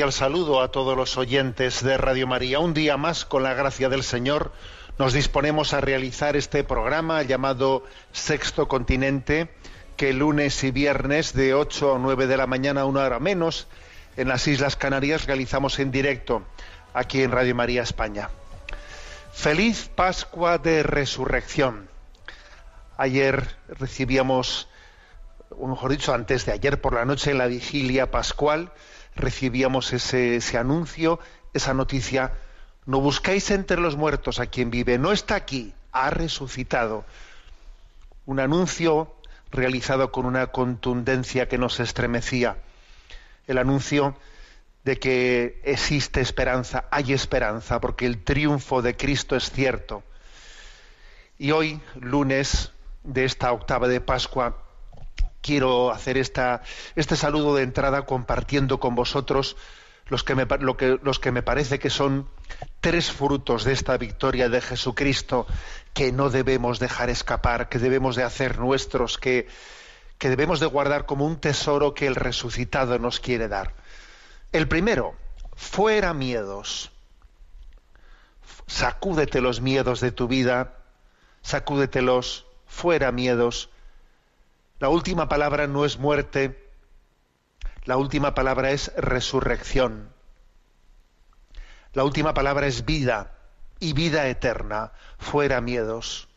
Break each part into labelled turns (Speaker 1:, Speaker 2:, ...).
Speaker 1: Cordial saludo a todos los oyentes de Radio María. Un día más, con la gracia del Señor, nos disponemos a realizar este programa llamado Sexto Continente, que lunes y viernes de 8 a 9 de la mañana, una hora menos, en las Islas Canarias realizamos en directo aquí en Radio María España. Feliz Pascua de Resurrección. Ayer recibíamos, o mejor dicho, antes de ayer por la noche la vigilia pascual, recibíamos ese, ese anuncio, esa noticia. No buscáis entre los muertos a quien vive, no está aquí, ha resucitado. Un anuncio realizado con una contundencia que nos estremecía. El anuncio de que existe esperanza, hay esperanza, porque el triunfo de Cristo es cierto. Y hoy, lunes de esta octava de Pascua, quiero hacer esta, este saludo de entrada compartiendo con vosotros los que, me, lo que- los que me parece que son tres frutos de esta victoria de Jesucristo que no debemos dejar escapar, que debemos de hacer nuestros, que, que debemos de guardar como un tesoro que el resucitado nos quiere dar. El primero, fuera miedos. Sacúdete los miedos de tu vida, sacúdetelos, fuera miedos. La última palabra no es muerte, la última palabra es resurrección. La última palabra es vida y vida eterna, fuera miedos.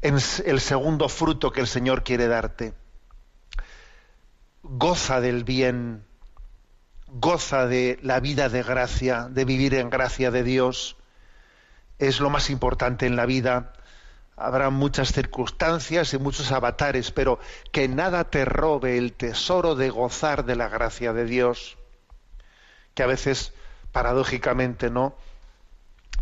Speaker 1: Es el segundo fruto que el Señor quiere darte. Goza del bien, goza de la vida de gracia, de vivir en gracia de Dios. Es lo más importante en la vida habrá muchas circunstancias y muchos avatares, pero que nada te robe el tesoro de gozar de la gracia de Dios, que a veces, paradójicamente, ¿no?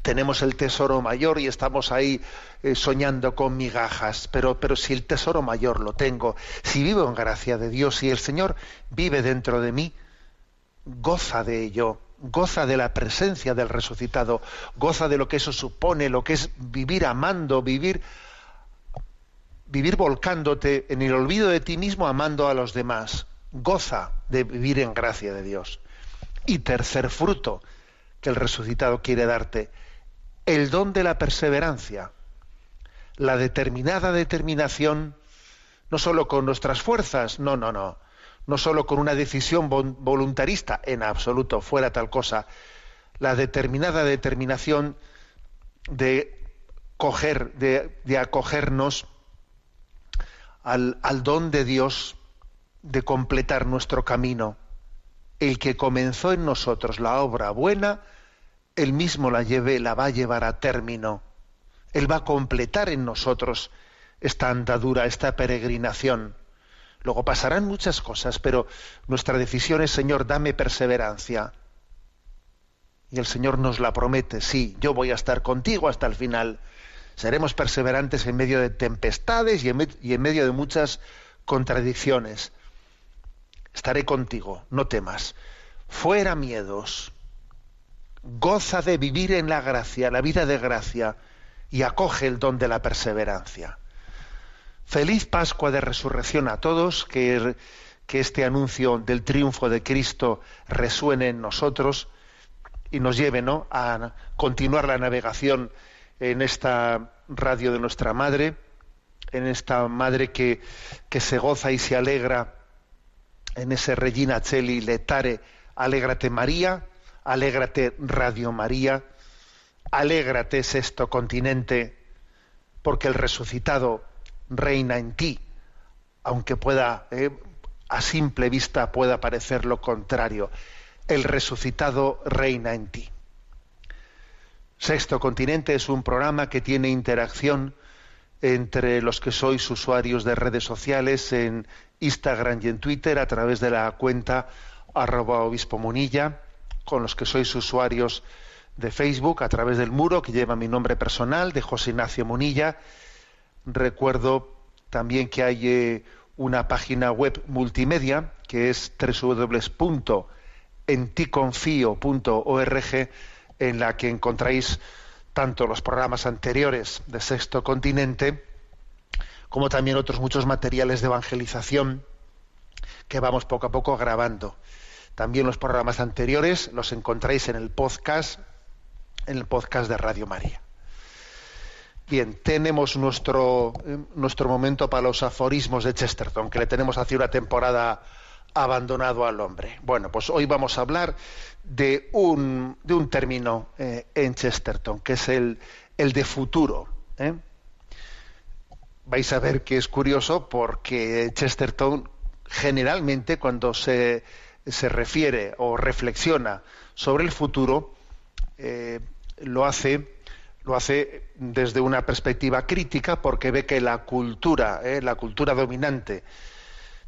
Speaker 1: Tenemos el tesoro mayor y estamos ahí eh, soñando con migajas, pero, pero si el tesoro mayor lo tengo, si vivo en gracia de Dios, si el Señor vive dentro de mí, goza de ello, goza de la presencia del resucitado, goza de lo que eso supone, lo que es vivir amando, vivir vivir volcándote en el olvido de ti mismo amando a los demás. Goza de vivir en gracia de Dios. Y tercer fruto que el resucitado quiere darte, el don de la perseverancia, la determinada determinación, no solo con nuestras fuerzas, no, no, no, no solo con una decisión vol- voluntarista, en absoluto, fuera tal cosa, la determinada determinación de coger, de acogernos al, al don de Dios de completar nuestro camino. El que comenzó en nosotros la obra buena, él mismo la lleve, la va a llevar a término. Él va a completar en nosotros esta andadura, esta peregrinación. Luego pasarán muchas cosas, pero nuestra decisión es, Señor, dame perseverancia. Y el Señor nos la promete, sí, yo voy a estar contigo hasta el final. Seremos perseverantes en medio de tempestades y en, y en medio de muchas contradicciones. Estaré contigo, no temas. Fuera miedos. Goza de vivir en la gracia, la vida de gracia, y acoge el don de la perseverancia. Feliz Pascua de Resurrección a todos, que, que este anuncio del triunfo de Cristo resuene en nosotros y nos lleve ¿no? a continuar la navegación en esta radio de nuestra Madre, en esta Madre que, que se goza y se alegra en ese Regina Cheli Letare, alégrate María, alégrate Radio María, alégrate sexto continente, porque el resucitado reina en ti, aunque pueda, eh, a simple vista pueda parecer lo contrario, el resucitado reina en ti. Sexto Continente es un programa que tiene interacción entre los que sois usuarios de redes sociales en Instagram y en Twitter a través de la cuenta arroba obispo munilla, con los que sois usuarios de Facebook a través del muro que lleva mi nombre personal de José Ignacio Munilla. Recuerdo también que hay eh, una página web multimedia que es www.enticonfio.org en la que encontráis tanto los programas anteriores de Sexto Continente como también otros muchos materiales de evangelización que vamos poco a poco grabando. También los programas anteriores los encontráis en el podcast, en el podcast de Radio María. Bien, tenemos nuestro, eh, nuestro momento para los aforismos de Chesterton, que le tenemos hace una temporada abandonado al hombre. Bueno, pues hoy vamos a hablar de un, de un término eh, en Chesterton, que es el, el de futuro. ¿eh? Vais a ver que es curioso porque Chesterton generalmente cuando se, se refiere o reflexiona sobre el futuro, lo hace lo hace desde una perspectiva crítica porque ve que la cultura, la cultura dominante,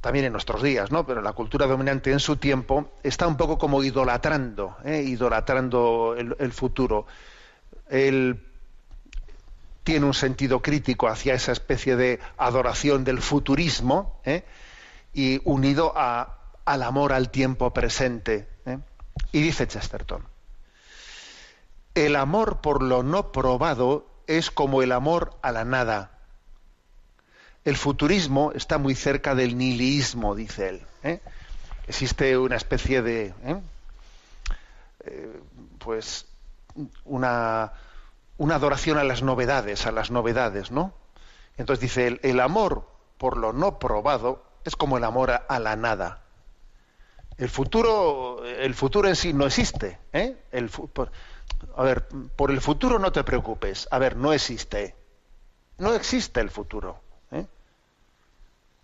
Speaker 1: también en nuestros días, ¿no? Pero la cultura dominante en su tiempo está un poco como idolatrando, ¿eh? idolatrando el, futuro. Él tiene un sentido crítico hacia esa especie de adoración del futurismo ¿eh? y unido al amor al tiempo presente. ¿eh? Y dice Chesterton, el amor por lo no probado es como el amor a la nada el futurismo está muy cerca del nihilismo, dice él. ¿eh? Existe una especie de, ¿eh? Eh, pues, una, una, adoración a las novedades, a las novedades, ¿no? Entonces dice el, el amor por lo no probado es como el amor a, la nada. El futuro, el futuro en sí no existe. El, por, a ver, por el futuro no te preocupes. A ver, no existe. No existe el futuro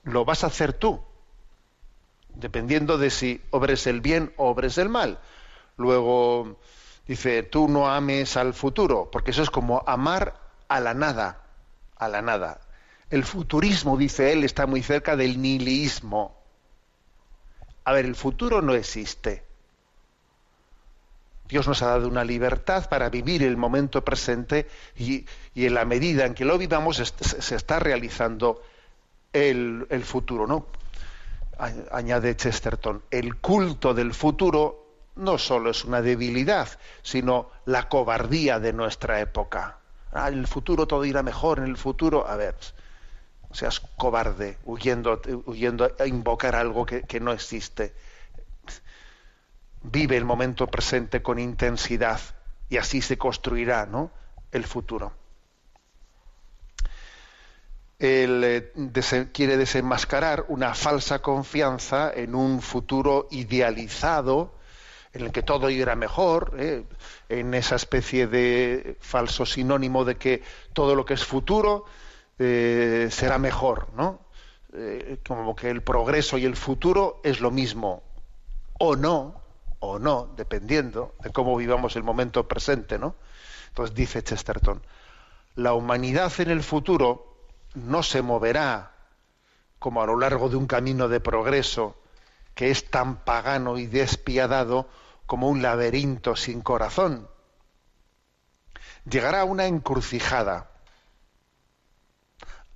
Speaker 1: lo vas a hacer tú, dependiendo de si obres el bien o obres el mal. Luego dice, tú no ames al futuro, porque eso es como amar a la nada, a la nada. El futurismo, dice él, está muy cerca del nihilismo. A ver, el futuro no existe. Dios nos ha dado una libertad para vivir el momento presente y, en la medida en que lo vivamos se está realizando el, futuro, ¿no? Añade Chesterton, el culto del futuro no solo es una debilidad, sino la cobardía de nuestra época. Ah, en el futuro todo irá mejor, en el futuro, a ver, seas cobarde, huyendo, huyendo a invocar algo que no existe. Vive el momento presente con intensidad y así se construirá ¿no? el futuro él eh, quiere desenmascarar una falsa confianza en un futuro idealizado en el que todo irá mejor, eh, en esa especie de falso sinónimo de que todo lo que es futuro eh, será mejor, ¿no? como que el progreso y el futuro es lo mismo, o no, o no, dependiendo de cómo vivamos el momento presente, ¿no? Entonces dice Chesterton, la humanidad en el futuro no se moverá como a lo largo de un camino de progreso que es tan pagano y despiadado como un laberinto sin corazón. Llegará a una encrucijada,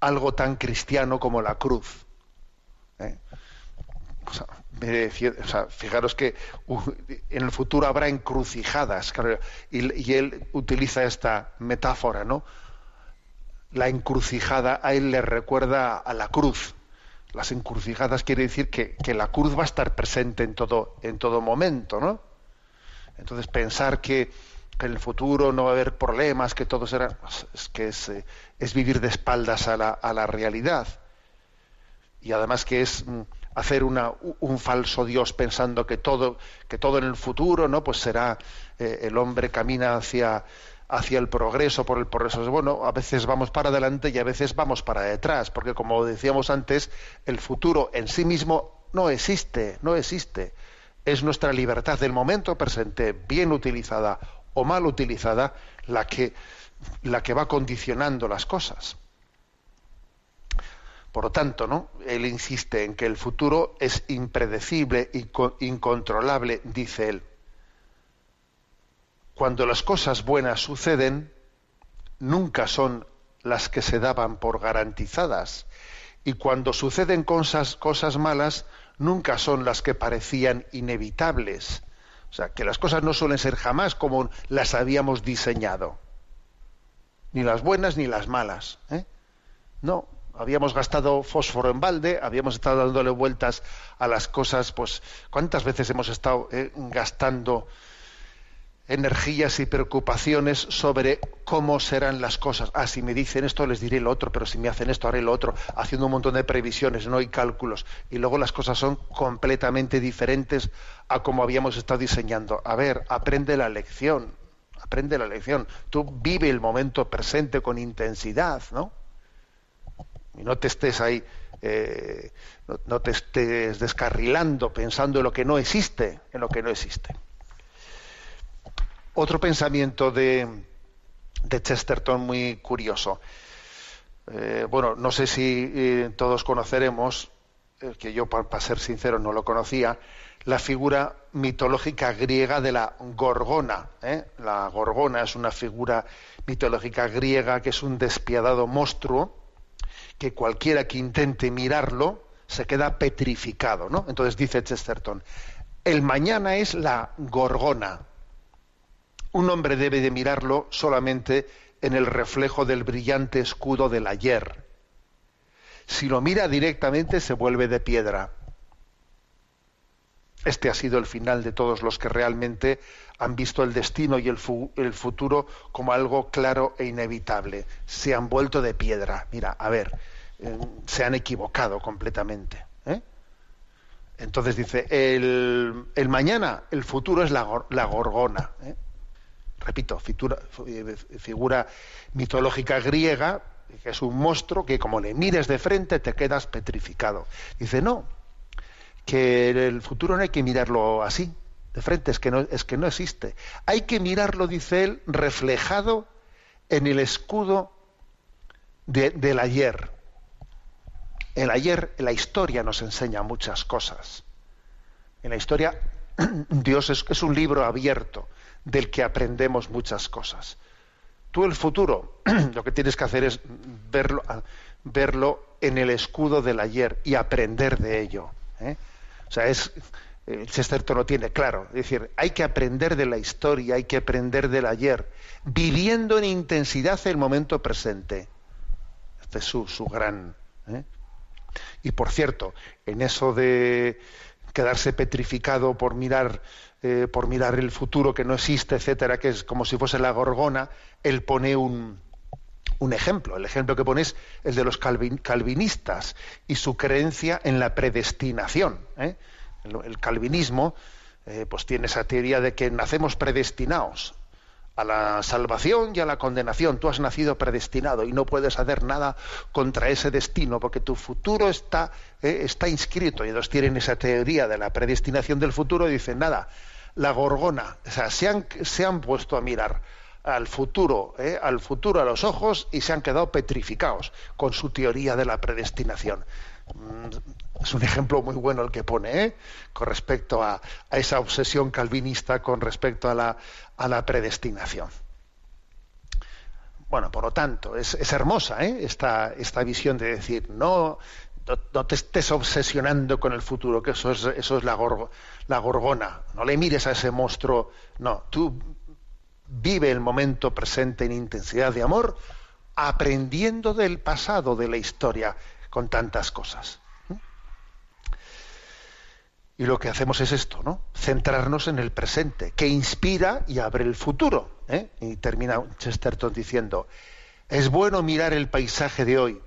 Speaker 1: algo tan cristiano como la cruz. Fijaros que en el futuro habrá encrucijadas, y, él utiliza esta metáfora, ¿no? la encrucijada a él le recuerda a la cruz. Las encrucijadas quiere decir que, que la cruz va a estar presente en todo, en todo momento, ¿no? Entonces pensar que, en el futuro no va a haber problemas, que todo será, es que es, eh, es vivir de espaldas a la, a la realidad. Y además que es mm, hacer una, un falso Dios pensando que todo, que todo en el futuro, ¿no? Pues será eh, el hombre camina hacia hacia el progreso, por el progreso. Bueno, a veces vamos para adelante y a veces vamos para detrás, porque como decíamos antes, el futuro en sí mismo no existe, no existe. Es nuestra libertad del momento presente, bien utilizada o mal utilizada, la que, la que va condicionando las cosas. Por lo tanto, ¿no? Él insiste en que el futuro es impredecible y incontrolable, dice él cuando las cosas buenas suceden, nunca son las que se daban por garantizadas. Y cuando suceden cosas, cosas malas, nunca son las que parecían inevitables. O sea, que las cosas no suelen ser jamás como las habíamos diseñado. Ni las buenas ni las malas. ¿eh? No, habíamos gastado fósforo en balde, habíamos estado dándole vueltas a las cosas, pues, ¿cuántas veces hemos estado eh, gastando energías y preocupaciones sobre cómo serán las cosas. Ah, si me dicen esto les diré lo otro, pero si me hacen esto haré lo otro, haciendo un montón de previsiones, no hay cálculos. Y luego las cosas son completamente diferentes a como habíamos estado diseñando. A ver, aprende la lección, aprende la lección. Tú vive el momento presente con intensidad, ¿no? Y no te estés ahí, eh, no, te estés descarrilando pensando en lo que no existe, en lo que no existe. Otro pensamiento de, de Chesterton muy curioso. Eh, bueno, no sé si eh, todos conoceremos, que yo para ser sincero no lo conocía, la figura mitológica griega de la gorgona. La gorgona es una figura mitológica griega que es un despiadado monstruo que cualquiera que intente mirarlo se queda petrificado. ¿no? Entonces dice Chesterton, el mañana es la gorgona, un hombre debe de mirarlo solamente en el reflejo del brillante escudo del ayer. Si lo mira directamente se vuelve de piedra. Este ha sido el final de todos los que realmente han visto el destino y el, futuro como algo claro e inevitable. Se han vuelto de piedra. Mira, a ver, eh, se han equivocado completamente. ¿eh? Entonces dice, el, mañana, el futuro es la, gorgona. ¿eh? repito, figura, mitológica griega, que es un monstruo que como le mires de frente te quedas petrificado. Dice, no, que el futuro no hay que mirarlo así, de frente, es que no, es que no existe. Hay que mirarlo, dice él, reflejado en el escudo del ayer. El ayer, la historia nos enseña muchas cosas. En la historia, Dios es un libro abierto del que aprendemos muchas cosas. Tú el futuro, lo que tienes que hacer es verlo, verlo en el escudo del ayer y aprender de ello. ¿eh? O sea, es, el Chesterton lo tiene claro. Es decir, hay que aprender de la historia, hay que aprender del ayer, viviendo en intensidad el momento presente. Este es su, su gran. ¿eh? Y por cierto, en eso de quedarse petrificado por mirar eh, por mirar el futuro que no existe, etcétera, que es como si fuese la gorgona, él pone un, un ejemplo. El ejemplo que pone es de los calvinistas y su creencia en la predestinación. ¿eh? El, calvinismo eh, pues tiene esa teoría de que nacemos predestinados a la salvación y a la condenación. Tú has nacido predestinado y no puedes hacer nada contra ese destino porque tu futuro está, eh, está inscrito. Y ellos tienen esa teoría de la predestinación del futuro y dicen, nada, la gorgona, o sea, se han, se han puesto a mirar al futuro, eh, al futuro a los ojos y se han quedado petrificados con su teoría de la predestinación. Mm, es un ejemplo muy bueno el que pone, ¿eh? con respecto a, esa obsesión calvinista con respecto a la, a la predestinación. Bueno, por lo tanto, es, hermosa ¿eh? esta, esta visión de decir, no, no, te estés obsesionando con el futuro, que eso es, eso es la, la gorgona. No le mires a ese monstruo. No, tú vive el momento presente en intensidad de amor, aprendiendo del pasado, de la historia, con tantas cosas. Y lo que hacemos es esto, ¿no? Centrarnos en el presente, que inspira y abre el futuro. ¿eh? Y termina Chesterton diciendo, es bueno mirar el paisaje de hoy,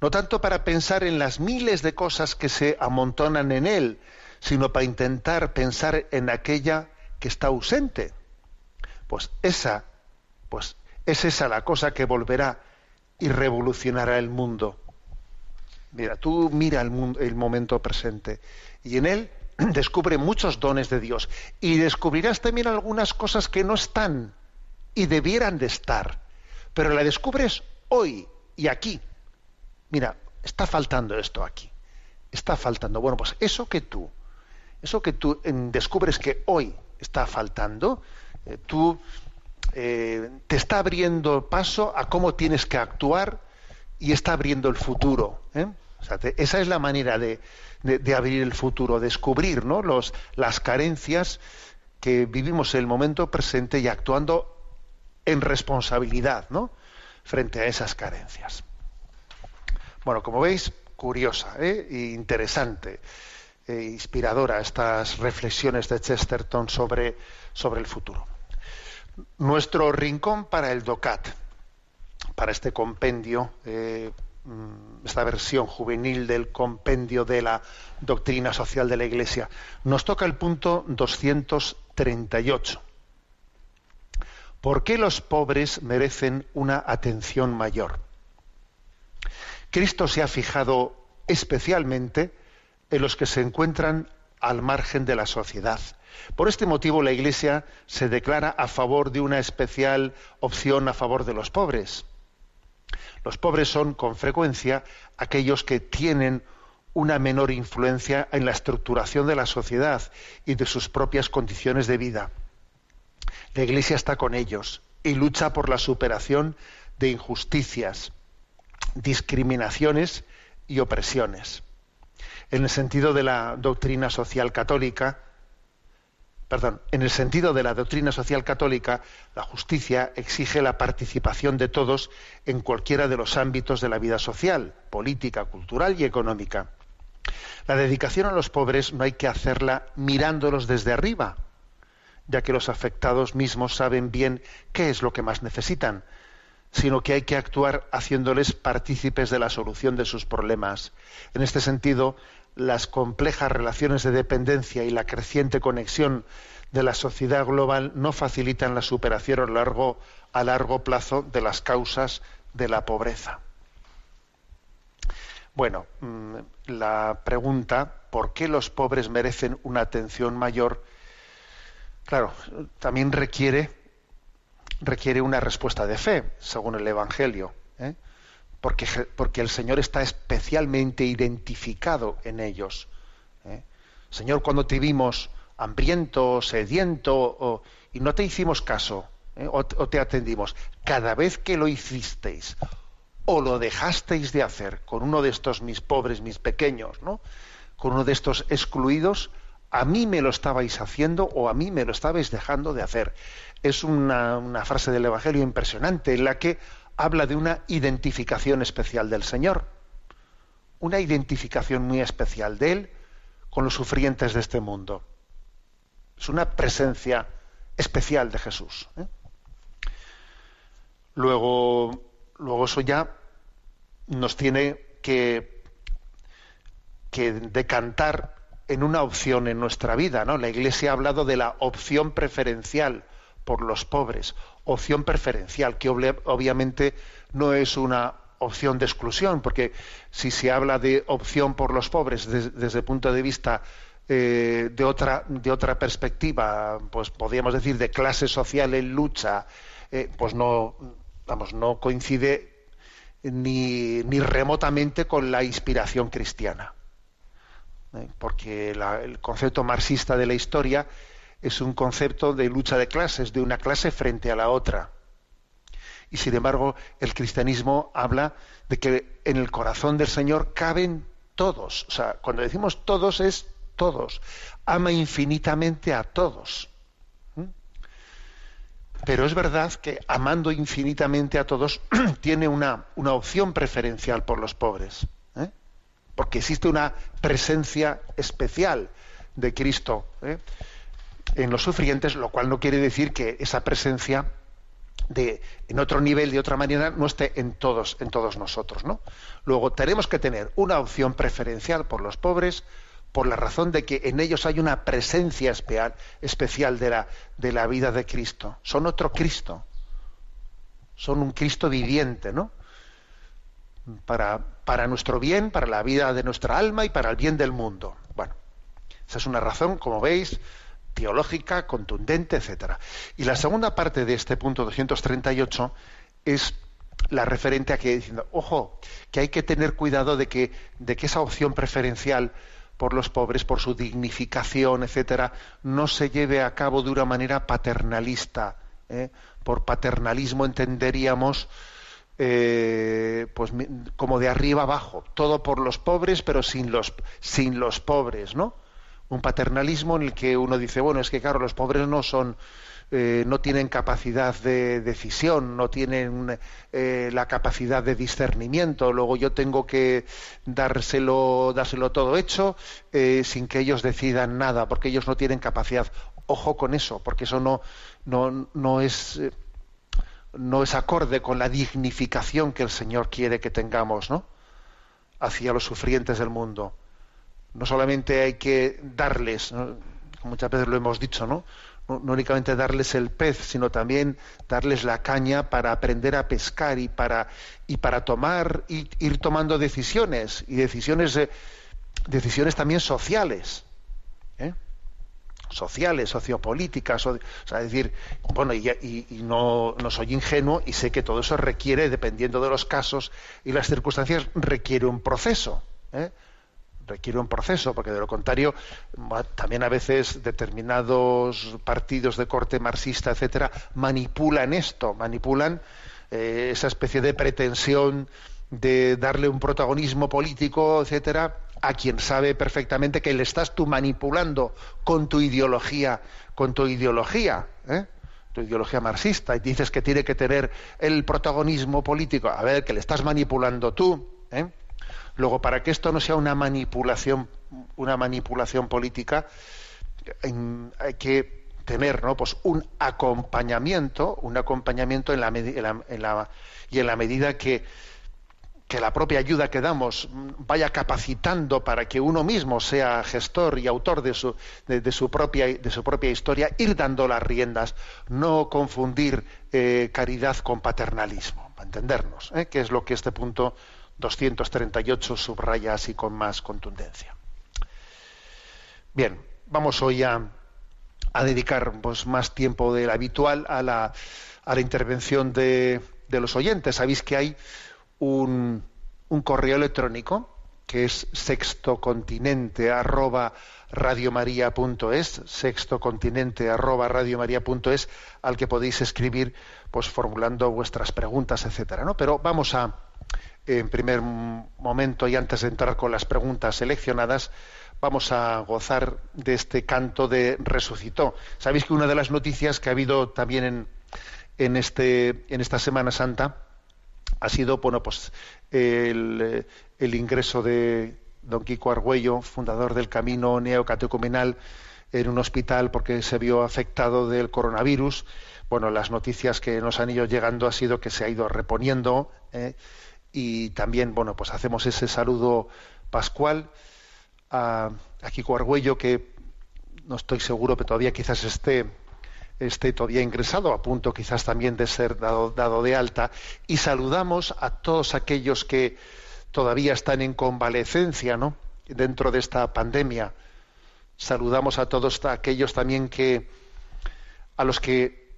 Speaker 1: no tanto para pensar en las miles de cosas que se amontonan en él, sino para intentar pensar en aquella que está ausente. Pues esa, pues es esa la cosa que volverá y revolucionará el mundo. Mira, tú mira el, mundo, el momento presente y en él descubre muchos dones de Dios y descubrirás también algunas cosas que no están y debieran de estar, pero la descubres hoy y aquí. Mira, está faltando esto aquí. Está faltando. Bueno, pues eso que tú, eso que tú descubres que hoy está faltando, eh, tú eh, te está abriendo paso a cómo tienes que actuar y está abriendo el futuro. ¿eh? esa es la manera de, abrir el futuro, descubrir ¿no? Las carencias que vivimos en el momento presente y actuando en responsabilidad ¿no? frente a esas carencias. Bueno, como veis, curiosa e interesante, e inspiradora estas reflexiones de Chesterton sobre el futuro. Nuestro rincón para el DOCAT, para este compendio, eh, mm, esta versión juvenil del compendio de la doctrina social de la Iglesia, nos toca el punto 238. ¿Por qué los pobres merecen una atención mayor? Cristo se ha fijado especialmente en los que se encuentran al margen de la sociedad. Por este motivo la Iglesia se declara a favor de una especial opción a favor de los pobres. Los pobres son con frecuencia aquellos que tienen una menor influencia en la estructuración de la sociedad y de sus propias condiciones de vida. La Iglesia está con ellos y lucha por la superación de injusticias, discriminaciones y opresiones. En el sentido de la doctrina social católica, perdón, en el sentido de la doctrina social católica, la justicia exige la participación de todos en cualquiera de los ámbitos de la vida social, política, cultural y económica. La dedicación a los pobres no hay que hacerla mirándolos desde arriba, ya que los afectados mismos saben bien qué es lo que más necesitan, sino que hay que actuar haciéndoles partícipes de la solución de sus problemas. En este sentido, las complejas relaciones de dependencia y la creciente conexión de la sociedad global no facilitan la superación a largo, plazo de las causas de la pobreza. Bueno, mm, la pregunta, ¿por qué los pobres merecen una atención mayor? Claro, también requiere requiere una respuesta de fe, según el Evangelio, ¿eh? Porque, porque, el Señor está especialmente identificado en ellos. ¿eh? Señor, cuando te vimos hambriento, sediento, y no te hicimos caso, ¿eh? o, te atendimos, cada vez que lo hicisteis, o lo dejasteis de hacer con uno de estos mis pobres, mis pequeños, ¿no? con uno de estos excluidos, a mí me lo estabais haciendo o a mí me lo estabais dejando de hacer es una, frase del Evangelio impresionante en la que habla de una identificación especial del Señor, una identificación muy especial de Él con los sufrientes de este mundo. Es una presencia especial de Jesús. ¿eh? Luego, luego eso ya nos tiene que, que decantar en una opción en nuestra vida, ¿no? La Iglesia ha hablado de la opción preferencial por los pobres, opción preferencial, que obviamente no es una opción de exclusión, porque si se habla de opción por los pobres desde el punto de vista eh, de, otra, de otra perspectiva, pues podríamos decir de clase social en lucha, eh, pues no, vamos, no coincide ni, ni remotamente con la inspiración cristiana. ¿eh? Porque el concepto marxista de la historia es un concepto de lucha de clases, de una clase frente a la otra. Y sin embargo, el cristianismo habla de que en el corazón del Señor caben todos. O sea, cuando decimos todos es todos. Ama infinitamente a todos. ¿Mm? pero es verdad que amando infinitamente a todos tiene una, una opción preferencial por los pobres, ¿eh? porque existe una presencia especial de Cristo ¿eh? En los sufrientes, lo cual no quiere decir que esa presencia de en otro nivel de otra manera no esté en todos en todos nosotros no luego tenemos que tener una opción preferencial por los pobres por la razón de que en ellos hay una presencia especial, especial de, la, de la vida de Cristo. Son otro Cristo. Son un Cristo viviente, ¿no? Para, para nuestro bien, para la vida de nuestra alma y para el bien del mundo. Bueno, esa es una razón, como veis, teológica, contundente, etcétera. Y la segunda parte de este punto 238 es la referente a que diciendo, ojo, que hay que tener cuidado de que, de que esa opción preferencial por los pobres, por su dignificación, etcétera, no se lleve a cabo de una manera paternalista. ¿eh? Por paternalismo entenderíamos eh, pues como de arriba abajo, todo por los pobres, pero sin los, sin los pobres, ¿no? Un paternalismo en el que uno dice, bueno, es que claro, los pobres no son eh, no tienen capacidad de decisión, no tienen eh, la capacidad de discernimiento. Luego yo tengo que dárselo, dárselo todo hecho eh, sin que ellos decidan nada, porque ellos no tienen capacidad. Ojo con eso, porque eso no, no, no es no es acorde con la dignificación que el Señor quiere que tengamos, ¿no? hacia los sufrientes del mundo. No solamente hay que darles, muchas veces lo hemos dicho, ¿no? no, únicamente darles el pez, sino también darles la caña para aprender a pescar y para, y para tomar, y, ir tomando decisiones, y decisiones, decisiones también sociales. ¿eh? sociales, sociopolíticas, o, sea, decir, bueno, y, y, no, no, soy ingenuo y sé que todo eso requiere, dependiendo de los casos y las circunstancias, requiere un proceso. ¿eh? Requiere un proceso, porque de lo contrario, también a veces determinados partidos de corte marxista, etcétera, manipulan esto, manipulan eh, esa especie de pretensión de darle un protagonismo político, etcétera, a quien sabe perfectamente que le estás tú manipulando con tu ideología, con tu ideología, ¿eh? tu ideología marxista, y dices que tiene que tener el protagonismo político. A ver, que le estás manipulando tú. ¿eh? Luego, para que esto no sea una manipulación, una manipulación política, hay que tener ¿no? pues un acompañamiento, un acompañamiento en la, y en la medida que, que la propia ayuda que damos vaya capacitando para que uno mismo sea gestor y autor de su, de, su, propia, de su propia historia, ir dando las riendas, no confundir eh, caridad con paternalismo, para entendernos, ¿eh? que es lo que este punto 238 subraya así con más contundencia. Bien, vamos hoy a, dedicar pues, más tiempo del habitual a la, a la intervención de, los oyentes. Sabéis que hay un, un correo electrónico que es sextocontinente arroba sextocontinente arroba al que podéis escribir pues formulando vuestras preguntas, etcétera, ¿no? Pero vamos a, en primer momento y antes de entrar con las preguntas seleccionadas, vamos a gozar de este canto de resucitó. Sabéis que una de las noticias que ha habido también en, en, este, en esta Semana Santa ha sido bueno, pues, el, ingreso de don Kiko Argüello, fundador del Camino Neocatecumenal, en un hospital porque se vio afectado del coronavirus. Bueno, las noticias que nos han ido llegando ha sido que se ha ido reponiendo. ¿eh? Y también, bueno, pues hacemos ese saludo pascual a, Kiko Argüello, que no estoy seguro, pero todavía quizás esté, esté todavía ingresado, a punto quizás también de ser dado, dado de alta, y saludamos a todos aquellos que todavía están en convalecencia, ¿no? dentro de esta pandemia. Saludamos a todos aquellos también que a los que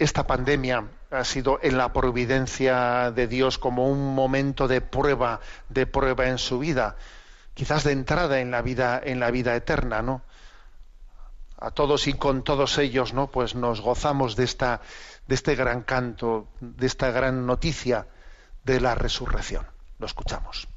Speaker 1: esta pandemia ha sido en la providencia de Dios como un momento de prueba, de prueba en su vida, quizás de entrada en la vida, en la vida eterna, ¿no? A todos y con todos ellos, ¿no? Pues nos gozamos de esta, de este gran canto, de esta gran noticia de la resurrección. Lo escuchamos.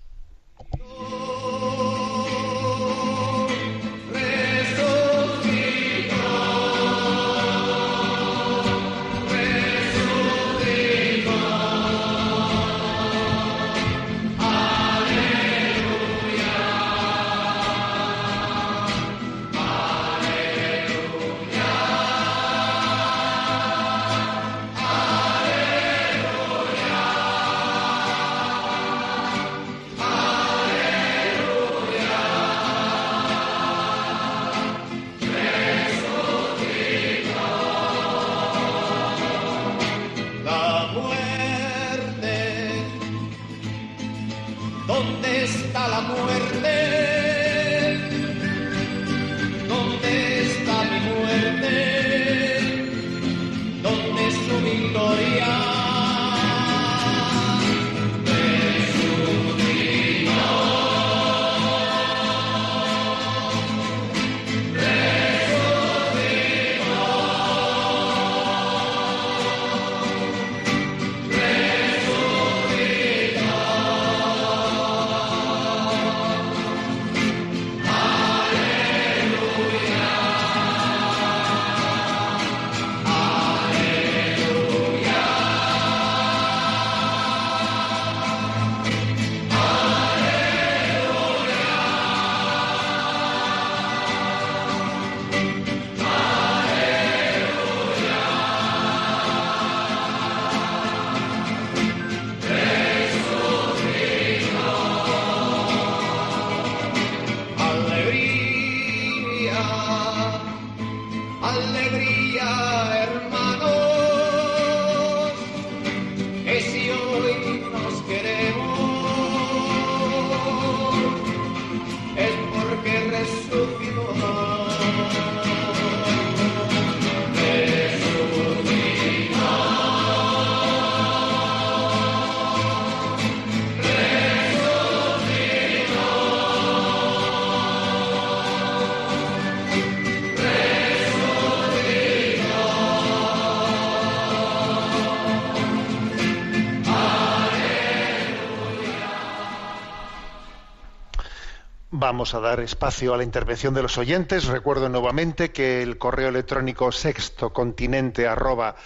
Speaker 1: Vamos a dar espacio a la intervención de los oyentes. Recuerdo nuevamente que el correo electrónico sextocontinente arroba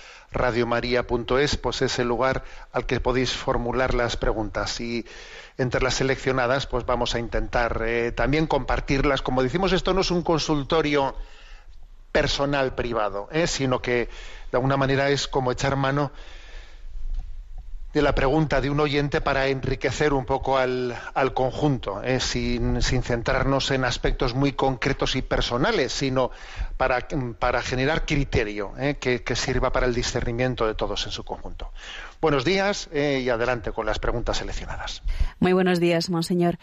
Speaker 1: pues es el lugar al que podéis formular las preguntas y entre las seleccionadas pues vamos a intentar eh, también compartirlas. Como decimos, esto no es un consultorio personal privado, ¿eh? sino que de alguna manera es como echar mano de la pregunta de un oyente para enriquecer un poco al, conjunto, ¿eh? sin, centrarnos en aspectos muy concretos y personales, sino para, generar criterio ¿eh? que, que sirva para el discernimiento de todos en su conjunto. Buenos días eh, y adelante con las preguntas seleccionadas.
Speaker 2: Muy buenos días, monseñor.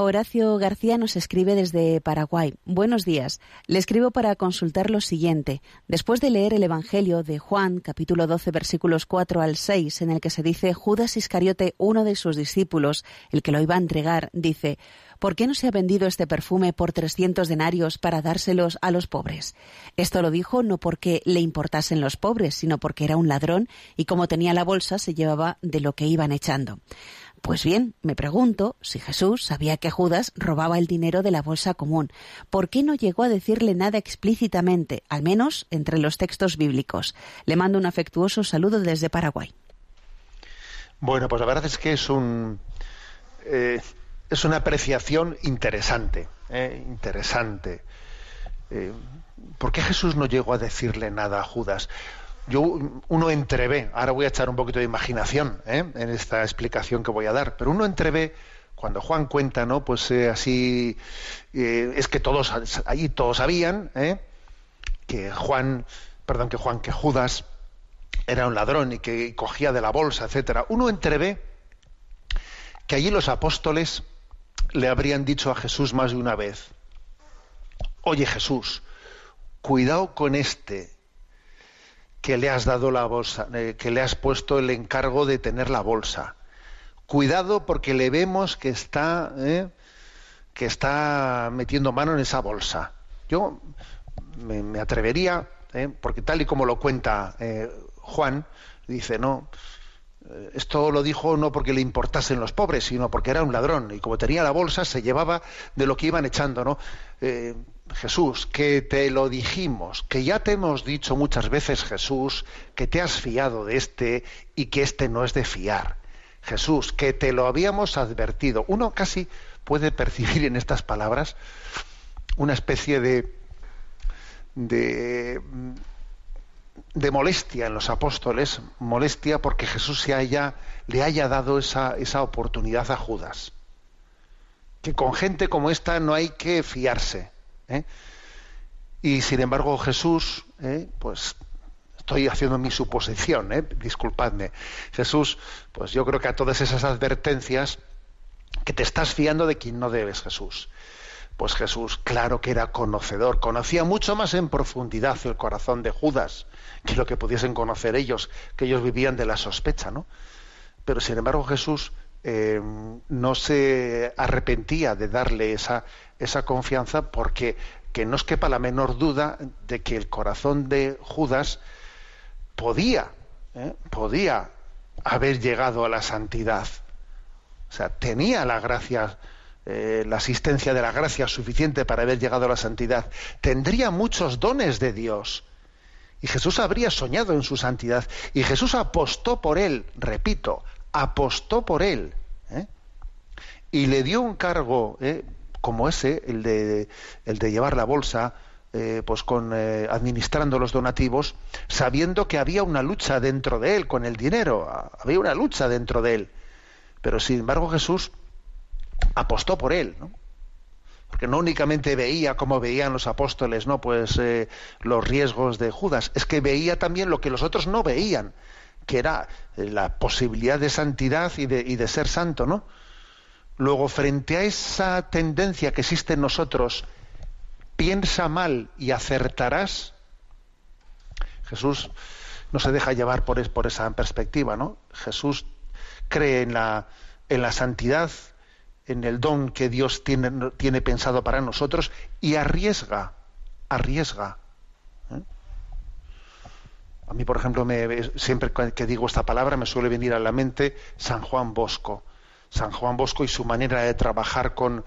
Speaker 2: Horacio García nos escribe desde Paraguay. Buenos días. Le escribo para consultar lo siguiente. Después de leer el Evangelio de Juan, capítulo 12, versículos 4 al 6, en el que se dice Judas Iscariote, uno de sus discípulos, el que lo iba a entregar, dice ¿Por qué no se ha vendido este perfume por 300 denarios para dárselos a los pobres? Esto lo dijo no porque le importasen los pobres, sino porque era un ladrón y como tenía la bolsa se llevaba de lo que iban echando. Pues bien, me pregunto si Jesús sabía que Judas robaba el dinero de la bolsa común. ¿Por qué no llegó a decirle nada explícitamente, al menos entre los textos bíblicos? Le mando un afectuoso saludo desde Paraguay.
Speaker 1: Bueno, pues la verdad es que es un eh, es una apreciación interesante, ¿eh? interesante. Eh, ¿Por qué Jesús no llegó a decirle nada a Judas? Yo uno entrevé, ahora voy a echar un poquito de imaginación ¿eh? en esta explicación que voy a dar, pero uno entrevé cuando Juan cuenta, ¿no? Pues eh, así eh, es que todos allí todos sabían ¿eh? que Juan, perdón, que Juan, que Judas era un ladrón y que cogía de la bolsa, etcétera. Uno entrevé que allí los apóstoles le habrían dicho a Jesús más de una vez, oye Jesús, cuidado con este que le has dado la bolsa, eh, que le has puesto el encargo de tener la bolsa. Cuidado porque le vemos que está, eh, que está metiendo mano en esa bolsa. Yo me, atrevería, eh, porque tal y como lo cuenta eh, Juan, dice, no, esto lo dijo no porque le importasen los pobres, sino porque era un ladrón y como tenía la bolsa se llevaba de lo que iban echando, ¿no? Jesús, que te lo dijimos, que ya te hemos dicho muchas veces, Jesús, que te has fiado de este y que este no es de fiar. Jesús, que te lo habíamos advertido. Uno casi puede percibir en estas palabras una especie de, de, de molestia en los apóstoles, molestia porque Jesús se haya, le haya dado esa, esa oportunidad a Judas. Que con gente como esta no hay que fiarse. ¿Eh? Y sin embargo Jesús, ¿eh? pues estoy haciendo mi suposición, ¿eh? disculpadme. Jesús, pues yo creo que a todas esas advertencias que te estás fiando de quien no debes, Jesús. Pues Jesús, claro que era conocedor, conocía mucho más en profundidad el corazón de Judas que lo que pudiesen conocer ellos, que ellos vivían de la sospecha, ¿no? Pero sin embargo Jesús eh, no se arrepentía de darle esa, esa confianza porque que no os quepa la menor duda de que el corazón de Judas podía, ¿eh? podía haber llegado a la santidad. O sea, tenía la gracia, eh, la asistencia de la gracia suficiente para haber llegado a la santidad. Tendría muchos dones de Dios. Y Jesús habría soñado en su santidad. Y Jesús apostó por él, repito, apostó por él. ¿eh? Y le dio un cargo ¿eh? como ese, el de, el de llevar la bolsa, eh, pues con administrando los donativos, sabiendo que había una lucha dentro de él con el dinero, había una lucha dentro de él. Pero sin embargo Jesús apostó por él, ¿no? porque no únicamente veía como veían los apóstoles, no, pues los riesgos de Judas, es que veía también lo que los otros no veían, que era eh, la posibilidad de santidad y de, ser santo, ¿no? Luego, frente a esa tendencia que existe en nosotros, piensa mal y acertarás. Jesús no se deja llevar por, por esa perspectiva, ¿no? Jesús cree en la, en la santidad, en el don que Dios tiene, tiene pensado para nosotros y arriesga, arriesga. A mí, por ejemplo, siempre que digo esta palabra me suele venir a la mente San Juan Bosco. San Juan Bosco y su manera de trabajar con,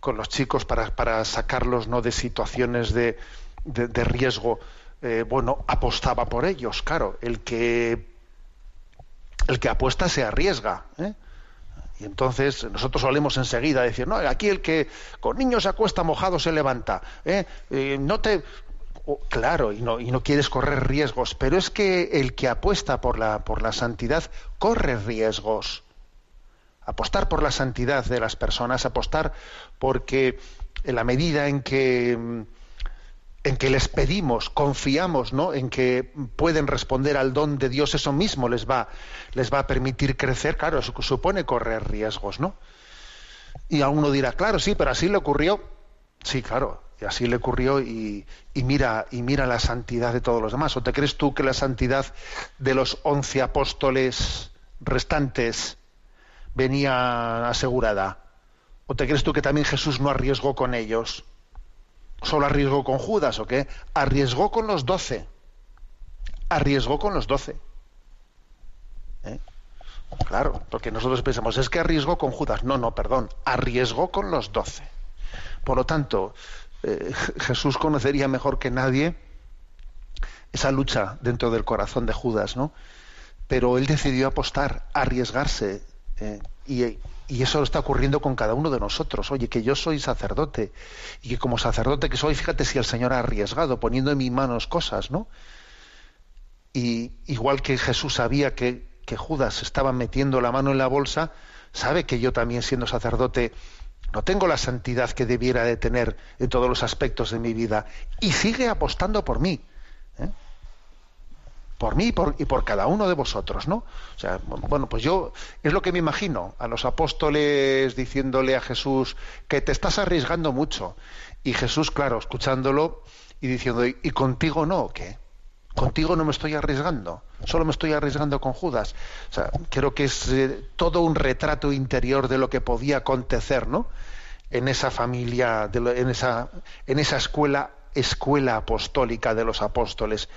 Speaker 1: con los chicos para, para sacarlos no de situaciones de, de- riesgo. Eh, bueno, apostaba por ellos, claro. El que el que apuesta se arriesga. ¿eh? Y entonces nosotros solemos enseguida decir, no, aquí el que con niños se acuesta mojado se levanta. Eh, no te. O- claro, y no, y no quieres correr riesgos, pero es que el que apuesta por la, por la santidad corre riesgos. Apostar por la santidad de las personas, apostar porque en la medida en que mm, en que les pedimos, confiamos, ¿no? En que pueden responder al don de Dios, eso mismo les va, les va a permitir crecer. Claro, eso supone correr riesgos, ¿no? Y a uno dirá, claro, sí, pero así le ocurrió. Sí, claro, y así le ocurrió y, mira y mira la santidad de todos los demás. ¿O te crees tú que la santidad de los once apóstoles restantes venía asegurada? ¿O te crees tú que también Jesús no arriesgó con ellos? ¿Solo arriesgó con Judas o qué? Arriesgó con los doce. Arriesgó con los doce. ¿Eh? Claro, porque nosotros pensamos, es que arriesgó con Judas. No, no, perdón. Arriesgó con los doce. Por lo tanto, eh, Jesús conocería mejor que nadie esa lucha dentro del corazón de Judas, ¿no? Pero él decidió apostar, arriesgarse. eh, y, y eso está ocurriendo con cada uno de nosotros. Oye, que yo soy sacerdote y que como sacerdote que soy, fíjate si el Señor ha arriesgado poniendo en mis manos cosas, ¿no? Y igual que Jesús sabía que, que Judas estaba metiendo la mano en la bolsa, sabe que yo también siendo sacerdote no tengo la santidad que debiera de tener en todos los aspectos de mi vida y sigue apostando por mí. ¿eh? por mí y por, y por cada uno de vosotros, ¿no? O sea, bueno, pues yo es lo que me imagino a los apóstoles diciéndole a Jesús que te estás arriesgando mucho y Jesús, claro, escuchándolo y diciendo y contigo no, ¿o ¿qué? Contigo no me estoy arriesgando, solo me estoy arriesgando con Judas. O sea, creo que es eh, todo un retrato interior de lo que podía acontecer, ¿no? En esa familia, de lo- en esa, en esa escuela, escuela apostólica de los apóstoles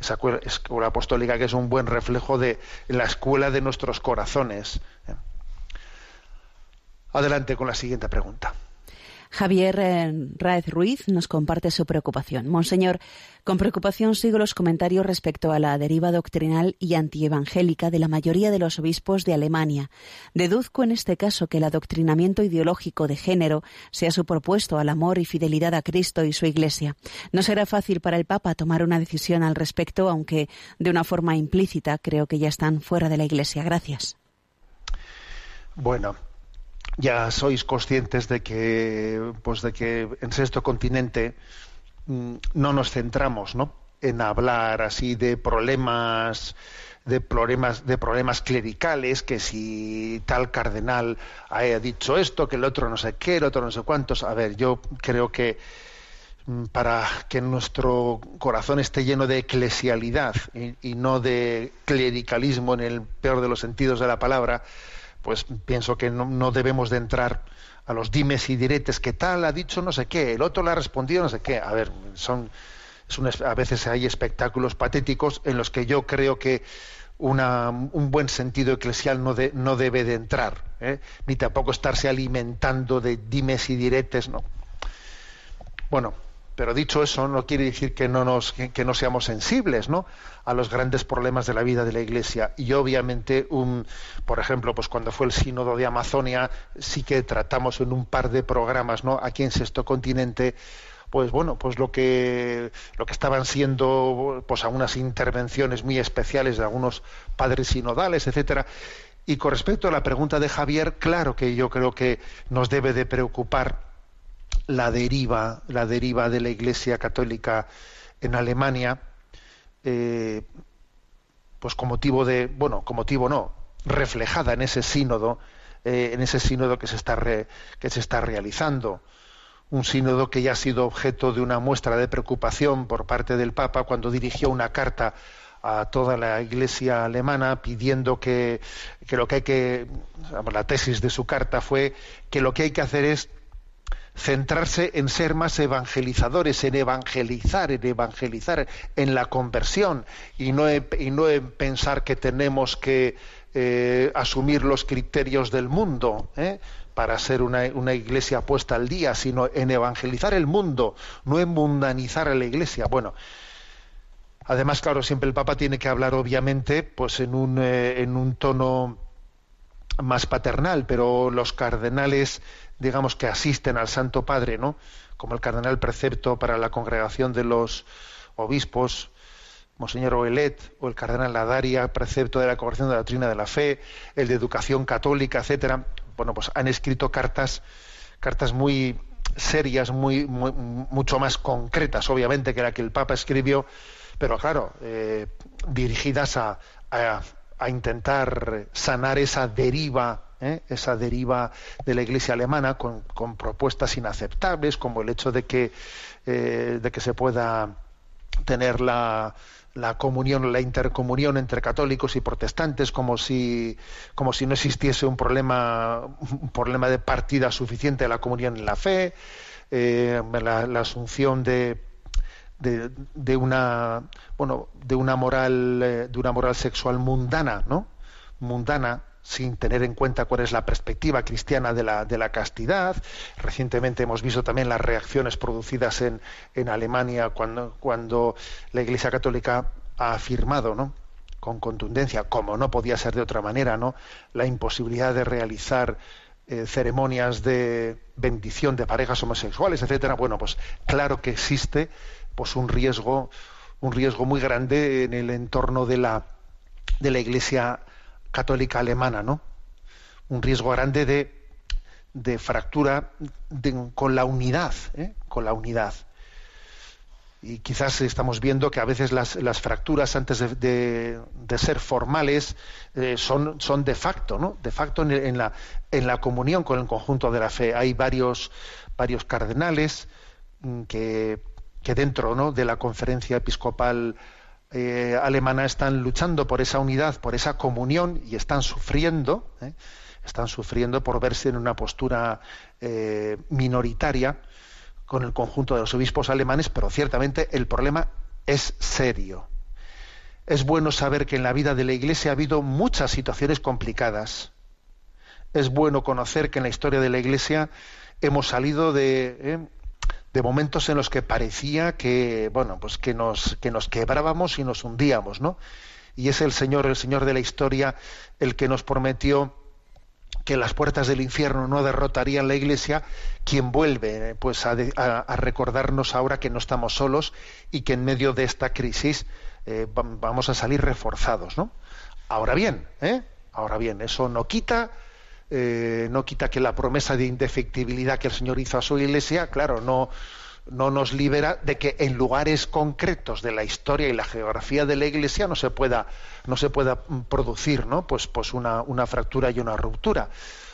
Speaker 1: esa escuela, escuela apostólica que es un buen reflejo de la escuela de nuestros corazones. Adelante con la siguiente pregunta.
Speaker 2: Javier eh, Raez Ruiz nos comparte su preocupación. Monseñor, con preocupación sigo los comentarios respecto a la deriva doctrinal y antievangélica de la mayoría de los obispos de Alemania. Deduzco en este caso que el adoctrinamiento ideológico de género sea superpuesto al amor y fidelidad a Cristo y su Iglesia. No será fácil para el Papa tomar una decisión al respecto, aunque de una forma implícita creo que ya están fuera de la Iglesia. Gracias.
Speaker 1: Bueno, ya sois conscientes de que, pues de que en Sexto Continente mm, no nos centramos, ¿no? En hablar así de problemas de problemas, de problemas clericales, que si tal cardenal haya dicho esto, que el otro no sé qué, el otro no sé cuántos. A ver, yo creo que mm, para que nuestro corazón esté lleno de eclesialidad y, y no de clericalismo en el peor de los sentidos de la palabra, pues pienso que no, no debemos de entrar a los dimes y diretes que tal ha dicho no sé qué, el otro le ha respondido no sé qué. A ver, son a veces hay espectáculos patéticos en los que yo creo que una- un buen sentido eclesial no, de- no debe de entrar, ¿eh? ni tampoco estarse alimentando de dimes y diretes, no. Bueno, pero dicho eso, no quiere decir que no nos que, no seamos sensibles, ¿no? A los grandes problemas de la vida de la Iglesia. Y obviamente, un, por ejemplo, pues cuando fue el sínodo de Amazonia, sí que tratamos en un par de programas, ¿no? Aquí en Sexto Continente, pues bueno, pues lo que lo que estaban siendo, pues algunas intervenciones muy especiales de algunos padres sinodales, etcétera. Y con respecto a la pregunta de Javier, claro que yo creo que nos debe de preocupar la deriva, la deriva de la Iglesia Católica en Alemania, eh, pues con motivo de, bueno, con motivo no, reflejada en ese sínodo, eh, en ese sínodo que se está re- que se está realizando, un sínodo que ya ha sido objeto de una muestra de preocupación por parte del Papa cuando dirigió una carta a toda la Iglesia alemana pidiendo que, que lo que hay que, la tesis de su carta fue que lo que hay que hacer es centrarse en ser más evangelizadores, en evangelizar, en evangelizar, en la conversión y no en, y no en pensar que tenemos que eh, asumir los criterios del mundo ¿eh? para ser una, una iglesia puesta al día, sino en evangelizar el mundo, no en mundanizar a la iglesia. Bueno, además, claro, siempre el Papa tiene que hablar, obviamente, pues en un, eh, en un tono más paternal, pero los cardenales, digamos que asisten al Santo Padre, ¿no? Como el cardenal precepto para la congregación de los obispos, Monseñor Oelet, o el cardenal Ladaria, precepto de la congregación de la doctrina de la fe, el de educación católica, etcétera. Bueno, pues han escrito cartas, cartas muy serias, muy, muy- mucho más concretas, obviamente, que la que el Papa escribió, pero claro, eh, dirigidas a, a- a intentar sanar esa deriva, ¿eh? esa deriva de la Iglesia alemana con, con propuestas inaceptables, como el hecho de que, eh, de que se pueda tener la, la comunión, la intercomunión entre católicos y protestantes, como si, como si no existiese un problema, un problema de partida suficiente de la comunión en la fe, eh, la, la asunción de, de, una bueno de una moral eh, de una moral sexual mundana no mundana sin tener en cuenta cuál es la perspectiva cristiana de la, de la castidad. Recientemente hemos visto también las reacciones producidas en, en Alemania cuando, cuando la Iglesia Católica ha afirmado, ¿no? con contundencia, como no podía ser de otra manera, ¿no? la imposibilidad de realizar eh, ceremonias de bendición de parejas homosexuales, etcétera. Bueno, pues claro que existe pues un riesgo, un riesgo muy grande en el entorno de la de la Iglesia católica alemana, ¿no? Un riesgo grande de, de fractura con la unidad, ¿eh? con la unidad. Y quizás estamos viendo que a veces las, las fracturas antes de, de- de ser formales eh, son, son de facto, ¿no? De facto en, en la, en la comunión con el conjunto de la fe. Hay varios, varios cardenales mm, que, que dentro ¿no? de la conferencia episcopal eh, alemana están luchando por esa unidad, por esa comunión y están sufriendo, ¿eh? están sufriendo por verse en una postura eh, minoritaria con el conjunto de los obispos alemanes, pero ciertamente el problema es serio. Es bueno saber que en la vida de la Iglesia ha habido muchas situaciones complicadas. Es bueno conocer que en la historia de la Iglesia hemos salido de. De momentos en los que parecía que bueno pues que nos que nos quebrábamos y nos hundíamos no y es el señor el señor de la historia el que nos prometió que las puertas del infierno no derrotarían la iglesia quien vuelve pues a, recordarnos ahora que no estamos solos y que en medio de esta crisis eh, vam- vamos a salir reforzados no ahora bien ¿eh? ahora bien eso no quita eh, no quita que la promesa de indefectibilidad que el Señor hizo a su iglesia, claro, no, no nos libera de que en lugares concretos de la historia y la geografía de la Iglesia no se pueda, no se pueda mm, producir ¿no? pues, pues una, una fractura y una ruptura.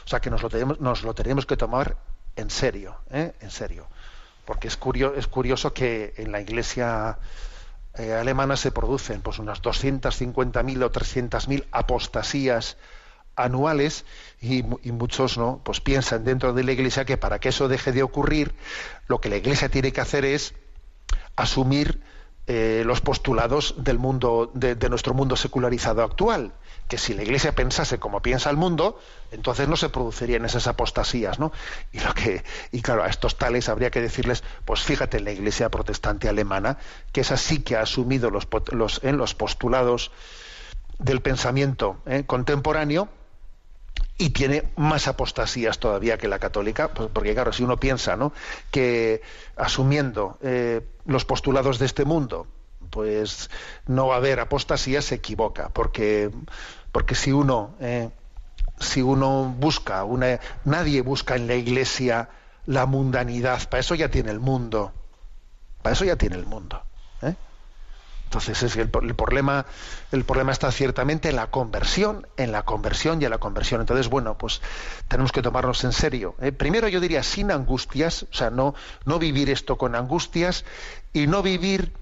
Speaker 1: O sea que nos lo tenemos, nos lo tenemos que tomar en serio, ¿eh? en serio. Porque es curioso, es curioso que en la Iglesia eh, alemana se producen pues unas 250.000 o 300.000 apostasías anuales y, mu- y muchos no pues piensan dentro de la iglesia que para que eso deje de ocurrir lo que la iglesia tiene que hacer es asumir eh, los postulados del mundo de, nuestro mundo secularizado actual que si la iglesia pensase como piensa el mundo entonces no se producirían esas apostasías no y lo que y claro a estos tales habría que decirles pues fíjate en la iglesia protestante alemana que esa sí que ha asumido los, los, en los postulados del pensamiento eh, contemporáneo y tiene más apostasías todavía que la católica, pues porque claro, si uno piensa ¿no? que asumiendo eh, los postulados de este mundo, pues no va a haber apostasías, se equivoca, porque, porque si uno eh, si uno busca una nadie busca en la iglesia la mundanidad, para eso ya tiene el mundo, para eso ya tiene el mundo. Entonces es el, el problema el problema está ciertamente en la conversión, en la conversión y en la conversión. Entonces, bueno, pues tenemos que tomarnos en serio. ¿eh? Primero yo diría sin angustias, o sea, no, no vivir esto con angustias y no vivir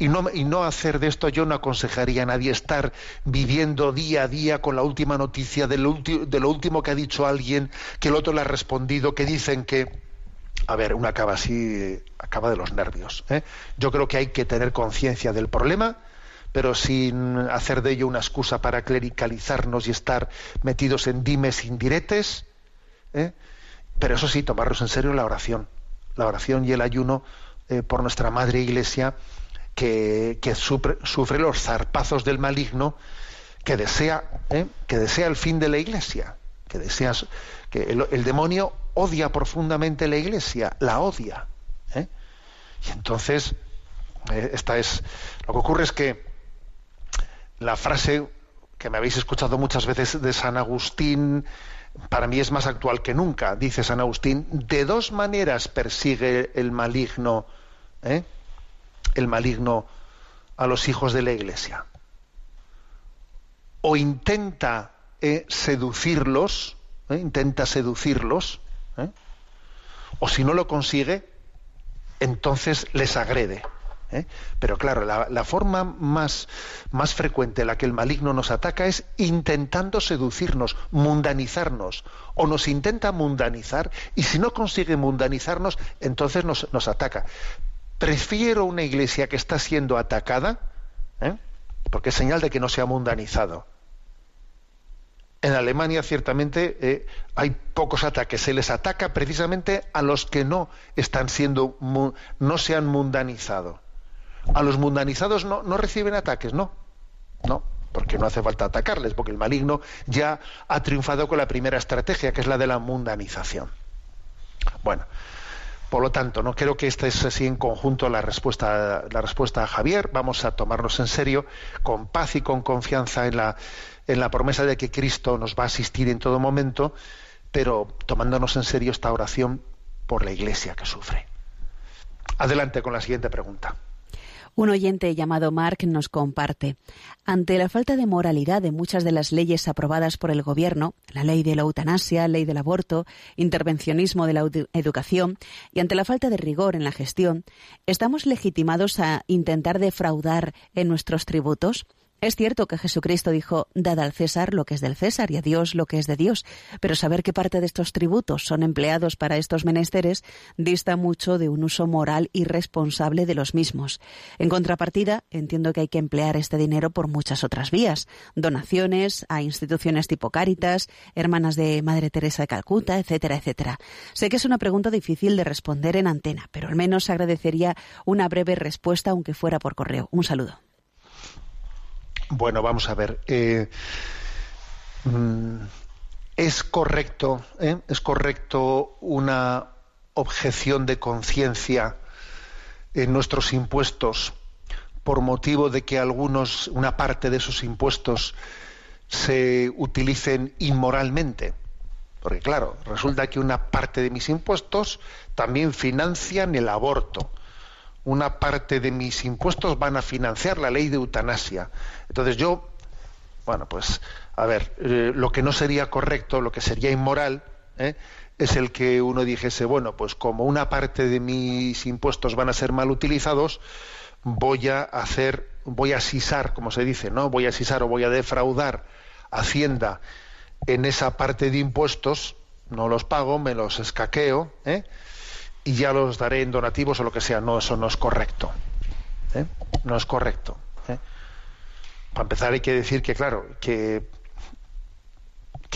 Speaker 1: y no, y no hacer de esto, yo no aconsejaría a nadie estar viviendo día a día con la última noticia de lo, de lo último que ha dicho alguien, que el otro le ha respondido, que dicen que, a ver, uno acaba así, acaba de los nervios. ¿eh? Yo creo que hay que tener conciencia del problema, pero sin hacer de ello una excusa para clericalizarnos y estar metidos en dimes indiretes. ¿eh? Pero eso sí, tomarnos en serio la oración. La oración y el ayuno eh, por nuestra Madre Iglesia, que, sufre los zarpazos del maligno, que desea, ¿eh? que desea el fin de la Iglesia, que desea que el, demonio odia profundamente la Iglesia, la odia. ¿eh? Y entonces, eh, esta es lo que ocurre es que la frase que me habéis escuchado muchas veces de San Agustín, para mí es más actual que nunca. Dice San Agustín, de dos maneras persigue el maligno, ¿eh? el maligno a los hijos de la Iglesia. O intenta eh, seducirlos, ¿eh? intenta seducirlos, ¿eh? o si no lo consigue, entonces les agrede. ¿eh? Pero claro, la, forma más, más frecuente en la que el maligno nos ataca es intentando seducirnos, mundanizarnos. O nos intenta mundanizar y si no consigue mundanizarnos, entonces nos, nos ataca. Prefiero una iglesia que está siendo atacada, porque es señal de que no se ha mundanizado. En Alemania ciertamente eh, hay pocos ataques. Se les ataca precisamente a los que no están siendo, no se han mundanizado. A los mundanizados no, no reciben ataques, no. No, porque no hace falta atacarles, porque el maligno ya ha triunfado con la primera estrategia, que es la de la mundanización. Bueno, por lo tanto, no creo que esta es así en conjunto la respuesta, la respuesta a Javier. Vamos a tomarnos en serio, con paz y con confianza en la, en la promesa de que Cristo nos va a asistir en todo momento, pero tomándonos en serio esta oración por la Iglesia que sufre. Adelante con la siguiente pregunta.
Speaker 2: Un oyente llamado Mark nos comparte. Ante la falta de moralidad de muchas de las leyes aprobadas por el Gobierno, la ley de la eutanasia, ley del aborto, intervencionismo de la edu- educación, y ante la falta de rigor en la gestión, ¿estamos legitimados a intentar defraudar en nuestros tributos? Es cierto que Jesucristo dijo, dad al César lo que es del César y a Dios lo que es de Dios, pero saber qué parte de estos tributos son empleados para estos menesteres dista mucho de un uso moral y responsable de los mismos. En contrapartida, entiendo que hay que emplear este dinero por muchas otras vías, donaciones a instituciones tipo Cáritas, hermanas de Madre Teresa de Calcuta, etcétera, etcétera. Sé que es una pregunta difícil de responder en antena, pero al menos agradecería una breve respuesta aunque fuera por correo. Un saludo.
Speaker 1: Bueno, vamos a ver. eh, mm, es correcto, ¿eh? es correcto una objeción de conciencia en nuestros impuestos por motivo de que algunos, una parte de esos impuestos se utilicen inmoralmente. Porque claro, resulta que una parte de mis impuestos también financian el aborto. Una parte de mis impuestos van a financiar la ley de eutanasia. Entonces yo, bueno, pues, a ver, eh, lo que no sería correcto, lo que sería inmoral, ¿eh? es el que uno dijese, bueno, pues como una parte de mis impuestos van a ser mal utilizados, voy a hacer, voy a sisar, como se dice, ¿no? Voy a sisar o voy a defraudar Hacienda en esa parte de impuestos, no los pago, me los escaqueo, ¿eh? Y ya los daré en donativos o lo que sea. No, eso no es correcto. ¿eh? No es correcto. ¿eh? Para empezar hay que decir que, claro, que,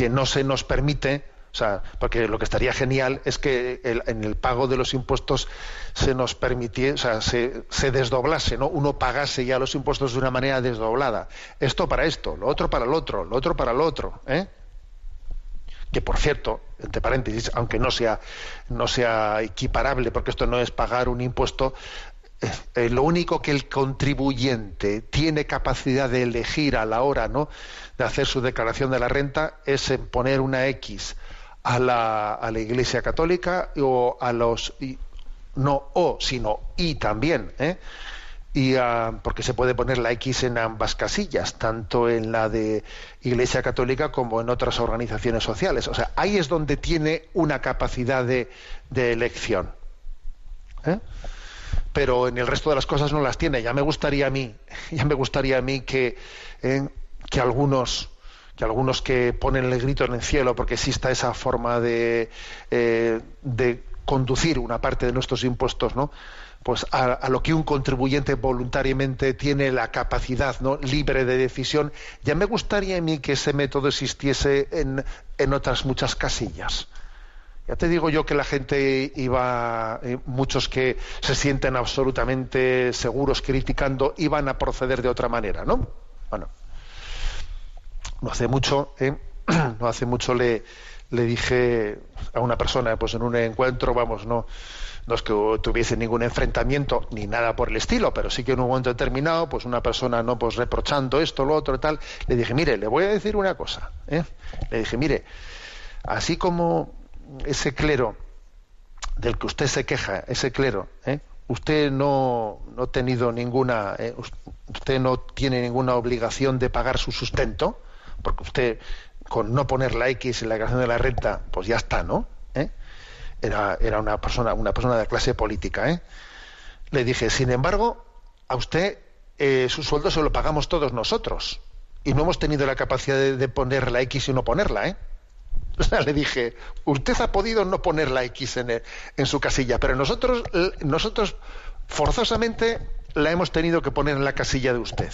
Speaker 1: no se nos permite, o sea, porque lo que estaría genial es que en el pago de los impuestos se nos permitiese, o sea, se, se desdoblase, ¿no? Uno pagase ya los impuestos de una manera desdoblada. Esto para esto, lo otro para el otro, lo otro para el otro, ¿eh? Que por cierto, entre paréntesis, aunque no sea, no sea equiparable, porque esto no es pagar un impuesto, eh, lo único que el contribuyente tiene capacidad de elegir a la hora ¿no? de hacer su declaración de la renta es poner una X a la, a la Iglesia Católica o a los no o sino y también ¿eh? Y ah, porque se puede poner la X en ambas casillas, tanto en la de Iglesia Católica como en otras organizaciones sociales. O sea, ahí es donde tiene una capacidad de, de elección. ¿eh? Pero en el resto de las cosas no las tiene. Ya me gustaría a mí, ya me gustaría a mí que, eh, que algunos que algunos que ponen el grito en el cielo porque exista esa forma de, eh, de conducir una parte de nuestros impuestos, ¿no? pues a, lo que un contribuyente voluntariamente tiene la capacidad ¿no? libre de decisión, ya me gustaría a mí que ese método existiese en, en otras muchas casillas. Ya te digo yo que la gente iba, eh, muchos que se sienten absolutamente seguros criticando, iban a proceder de otra manera, ¿no? Bueno, no hace mucho, ¿eh? no hace mucho le, le dije a una persona, pues en un encuentro, vamos, no, no es que tuviese ningún enfrentamiento ni nada por el estilo, pero sí que en un momento determinado, pues una persona no, pues reprochando esto, lo otro, tal, le dije, mire, le voy a decir una cosa, ¿eh? le dije, mire, así como ese clero del que usted se queja, ese clero, ¿eh? usted no, no ha tenido ninguna, ¿eh? usted no tiene ninguna obligación de pagar su sustento, porque usted con no poner la X en la declaración de la renta, pues ya está, ¿no? ¿Eh? Era, era una persona, una persona de clase política, ¿eh? Le dije, sin embargo, a usted eh, su sueldo se lo pagamos todos nosotros. Y no hemos tenido la capacidad de, poner la X y no ponerla, ¿eh? O sea, le dije, usted ha podido no poner la X en, en su casilla, pero nosotros, nosotros forzosamente la hemos tenido que poner en la casilla de usted.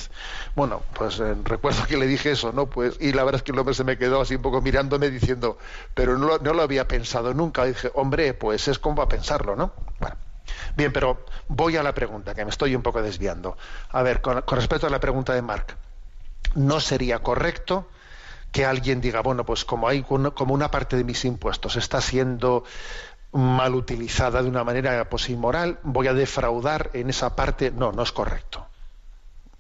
Speaker 1: Bueno, pues eh, recuerdo que le dije eso, ¿no? Pues, y la verdad es que el hombre se me quedó así un poco mirándome diciendo, pero no, lo- no lo había pensado nunca. Dije, hombre, pues es como a pensarlo, ¿no? Bueno. Bien, pero voy a la pregunta, que me estoy un poco desviando. A ver, con, respecto a la pregunta de Marc, no sería correcto que alguien diga, bueno, pues como hay como una parte de mis impuestos está siendo mal utilizada de una manera pues inmoral, voy a defraudar en esa parte. No, no es correcto.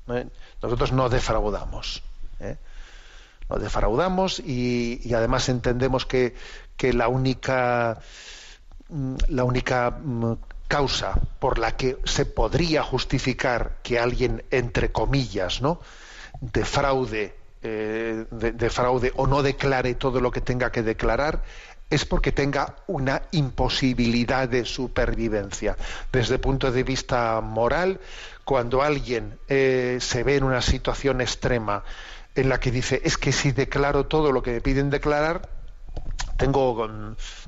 Speaker 1: ¿eh? Nosotros no defraudamos. ¿eh? No defraudamos y, además entendemos que, que la única mm, la única mm, causa por la que se podría justificar que alguien entre comillas no defraude eh, de- defraude o no declare todo lo que tenga que declarar es porque tenga una imposibilidad de supervivencia. Desde el punto de vista moral, cuando alguien eh, se ve en una situación extrema en la que dice es que si declaro todo lo que me piden declarar, tengo,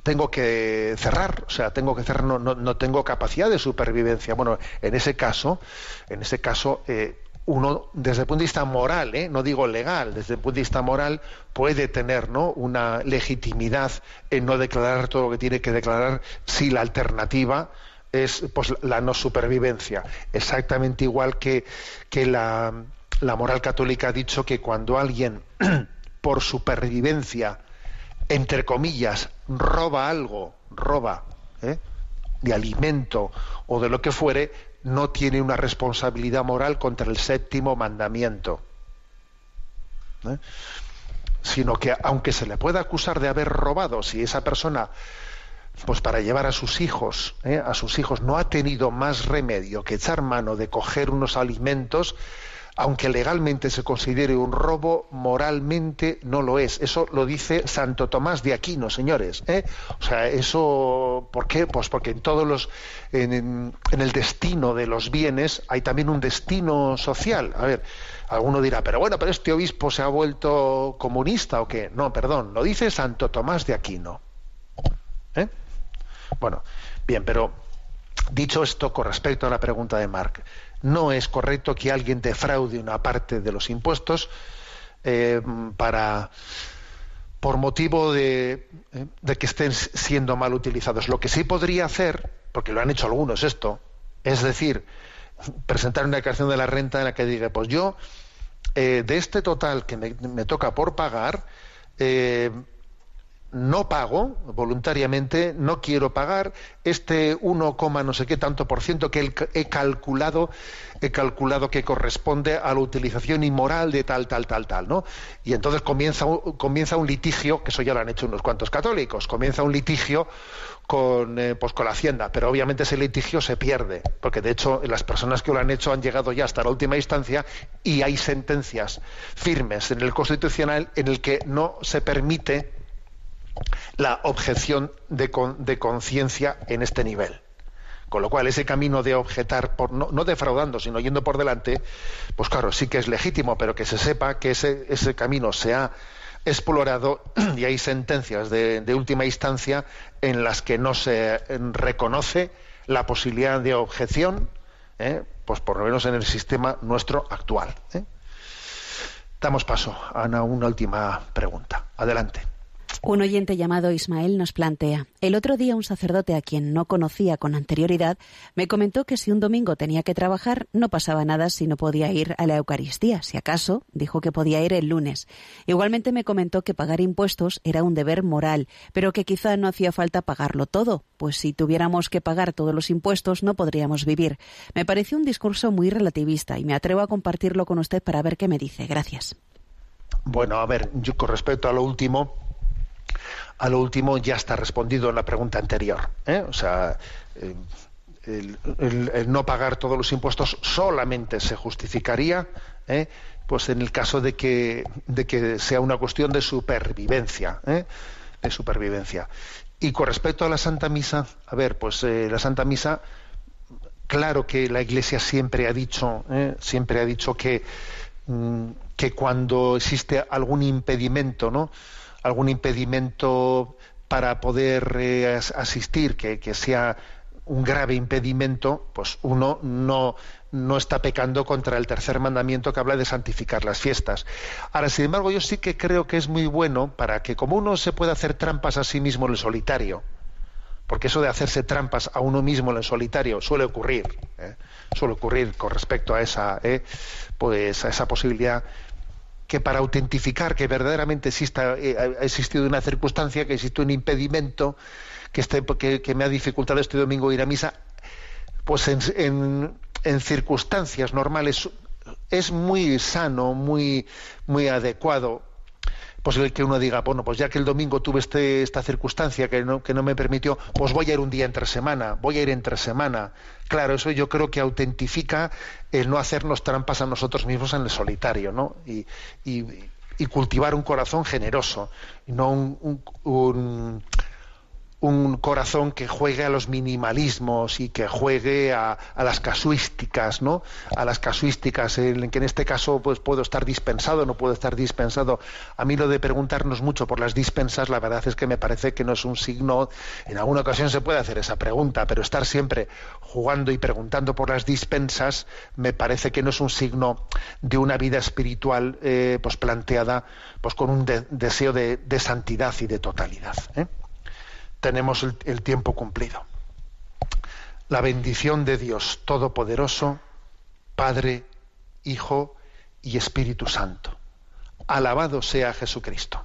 Speaker 1: tengo que cerrar, o sea, tengo que cerrar, no, no, no tengo capacidad de supervivencia. Bueno, en ese caso, en ese caso, eh, uno, desde el punto de vista moral, ¿eh? no digo legal, desde el punto de vista moral, puede tener ¿no? una legitimidad en no declarar todo lo que tiene que declarar si la alternativa es pues, la no supervivencia. Exactamente igual que, que la, la moral católica ha dicho que cuando alguien por supervivencia entre comillas, roba algo, roba, ¿eh? de alimento o de lo que fuere, no tiene una responsabilidad moral contra el séptimo mandamiento. ¿eh? sino que aunque se le pueda acusar de haber robado, si esa persona pues para llevar a sus hijos, ¿eh? a sus hijos no ha tenido más remedio que echar mano de coger unos alimentos, aunque legalmente se considere un robo, moralmente no lo es. Eso lo dice Santo Tomás de Aquino, señores. ¿eh? O sea, eso, ¿por qué? Pues porque en todos los, en, el destino de los bienes hay también un destino social. A ver, alguno dirá, pero bueno, pero este obispo se ha vuelto comunista o qué. No, perdón, lo dice Santo Tomás de Aquino. ¿Eh? Bueno, bien, pero dicho esto con respecto a la pregunta de Mark, no es correcto que alguien defraude una parte de los impuestos eh, para por motivo de, eh, de que estén siendo mal utilizados. Lo que sí podría hacer, porque lo han hecho algunos esto, es decir, presentar una declaración de la renta en la que diga, pues yo eh, de este total que me, me toca por pagar, eh, no pago voluntariamente, no quiero pagar este 1, coma no sé qué tanto por ciento que he calculado, he calculado que corresponde a la utilización inmoral de tal, tal, tal, tal, ¿no? Y entonces comienza, un- comienza un litigio, que eso ya lo han hecho unos cuantos católicos, comienza un litigio con, eh, pues con la Hacienda, pero obviamente ese litigio se pierde, porque de hecho las personas que lo han hecho han llegado ya hasta la última instancia y hay sentencias firmes en el Constitucional en el que no se permite la objeción de, con- de conciencia en este nivel. Con lo cual, ese camino de objetar, por, no, defraudando, sino yendo por delante, pues claro, sí que es legítimo, pero que se sepa que ese, ese camino se ha explorado y hay sentencias de, última instancia en las que no se eh, reconoce la posibilidad de objeción, ¿eh? pues por lo menos en el sistema nuestro actual. ¿eh? Damos paso a una última pregunta. Adelante.
Speaker 2: Un oyente llamado Ismael nos plantea, el otro día un sacerdote a quien no conocía con anterioridad me comentó que si un domingo tenía que trabajar no pasaba nada si no podía ir a la Eucaristía. Si acaso, dijo que podía ir el lunes. Igualmente me comentó que pagar impuestos era un deber moral, pero que quizá no hacía falta pagarlo todo, pues si tuviéramos que pagar todos los impuestos no podríamos vivir. Me pareció un discurso muy relativista y me atrevo a compartirlo con usted para ver qué me dice. Gracias.
Speaker 1: Bueno, a ver, yo con respecto a lo último, a lo último ya está respondido en la pregunta anterior. ¿eh? O sea, eh, el, no pagar todos los impuestos solamente se justificaría, ¿eh? pues en el caso de que, de que sea una cuestión de supervivencia, ¿eh? de supervivencia. Y con respecto a la Santa Misa, a ver, pues la Santa Misa claro que la Iglesia siempre ha dicho, siempre ha dicho que, mm, que cuando existe algún impedimento, ¿no? Algún impedimento para poder eh, as- asistir, que, que sea un grave impedimento, pues uno no, no está pecando contra el tercer mandamiento que habla de santificar las fiestas. Ahora, sin embargo, yo sí que creo que es muy bueno para que como uno se pueda hacer trampas a sí mismo en el solitario, porque eso de hacerse trampas a uno mismo en el solitario suele ocurrir, ¿eh? suele ocurrir con respecto a esa, ¿eh? pues a esa posibilidad que para autentificar que verdaderamente exista, eh, ha existido una circunstancia, que existe un impedimento, que, que me ha dificultado este domingo ir a misa, pues en, en- en circunstancias normales es muy sano, muy, muy adecuado posible que uno diga, bueno, pues ya que el domingo tuve este, esta circunstancia que no, que no me permitió, pues voy a ir un día entre semana, voy a ir entre semana. Claro, eso yo creo que autentifica el no hacernos trampas a nosotros mismos en el solitario, ¿no? Y, y- cultivar un corazón generoso, no un- un- un corazón que juegue a los minimalismos y que juegue a, las casuísticas, ¿no? A las casuísticas, en que en este caso pues puedo estar dispensado, no puedo estar dispensado. A mí lo de preguntarnos mucho por las dispensas, la verdad es que me parece que no es un signo. En alguna ocasión se puede hacer esa pregunta, pero estar siempre jugando y preguntando por las dispensas me parece que no es un signo de una vida espiritual eh, pues planteada pues con un de- deseo de, de santidad y de totalidad. ¿eh? Tenemos el, tiempo cumplido. La bendición de Dios Todopoderoso, Padre, Hijo y Espíritu Santo. Alabado sea Jesucristo.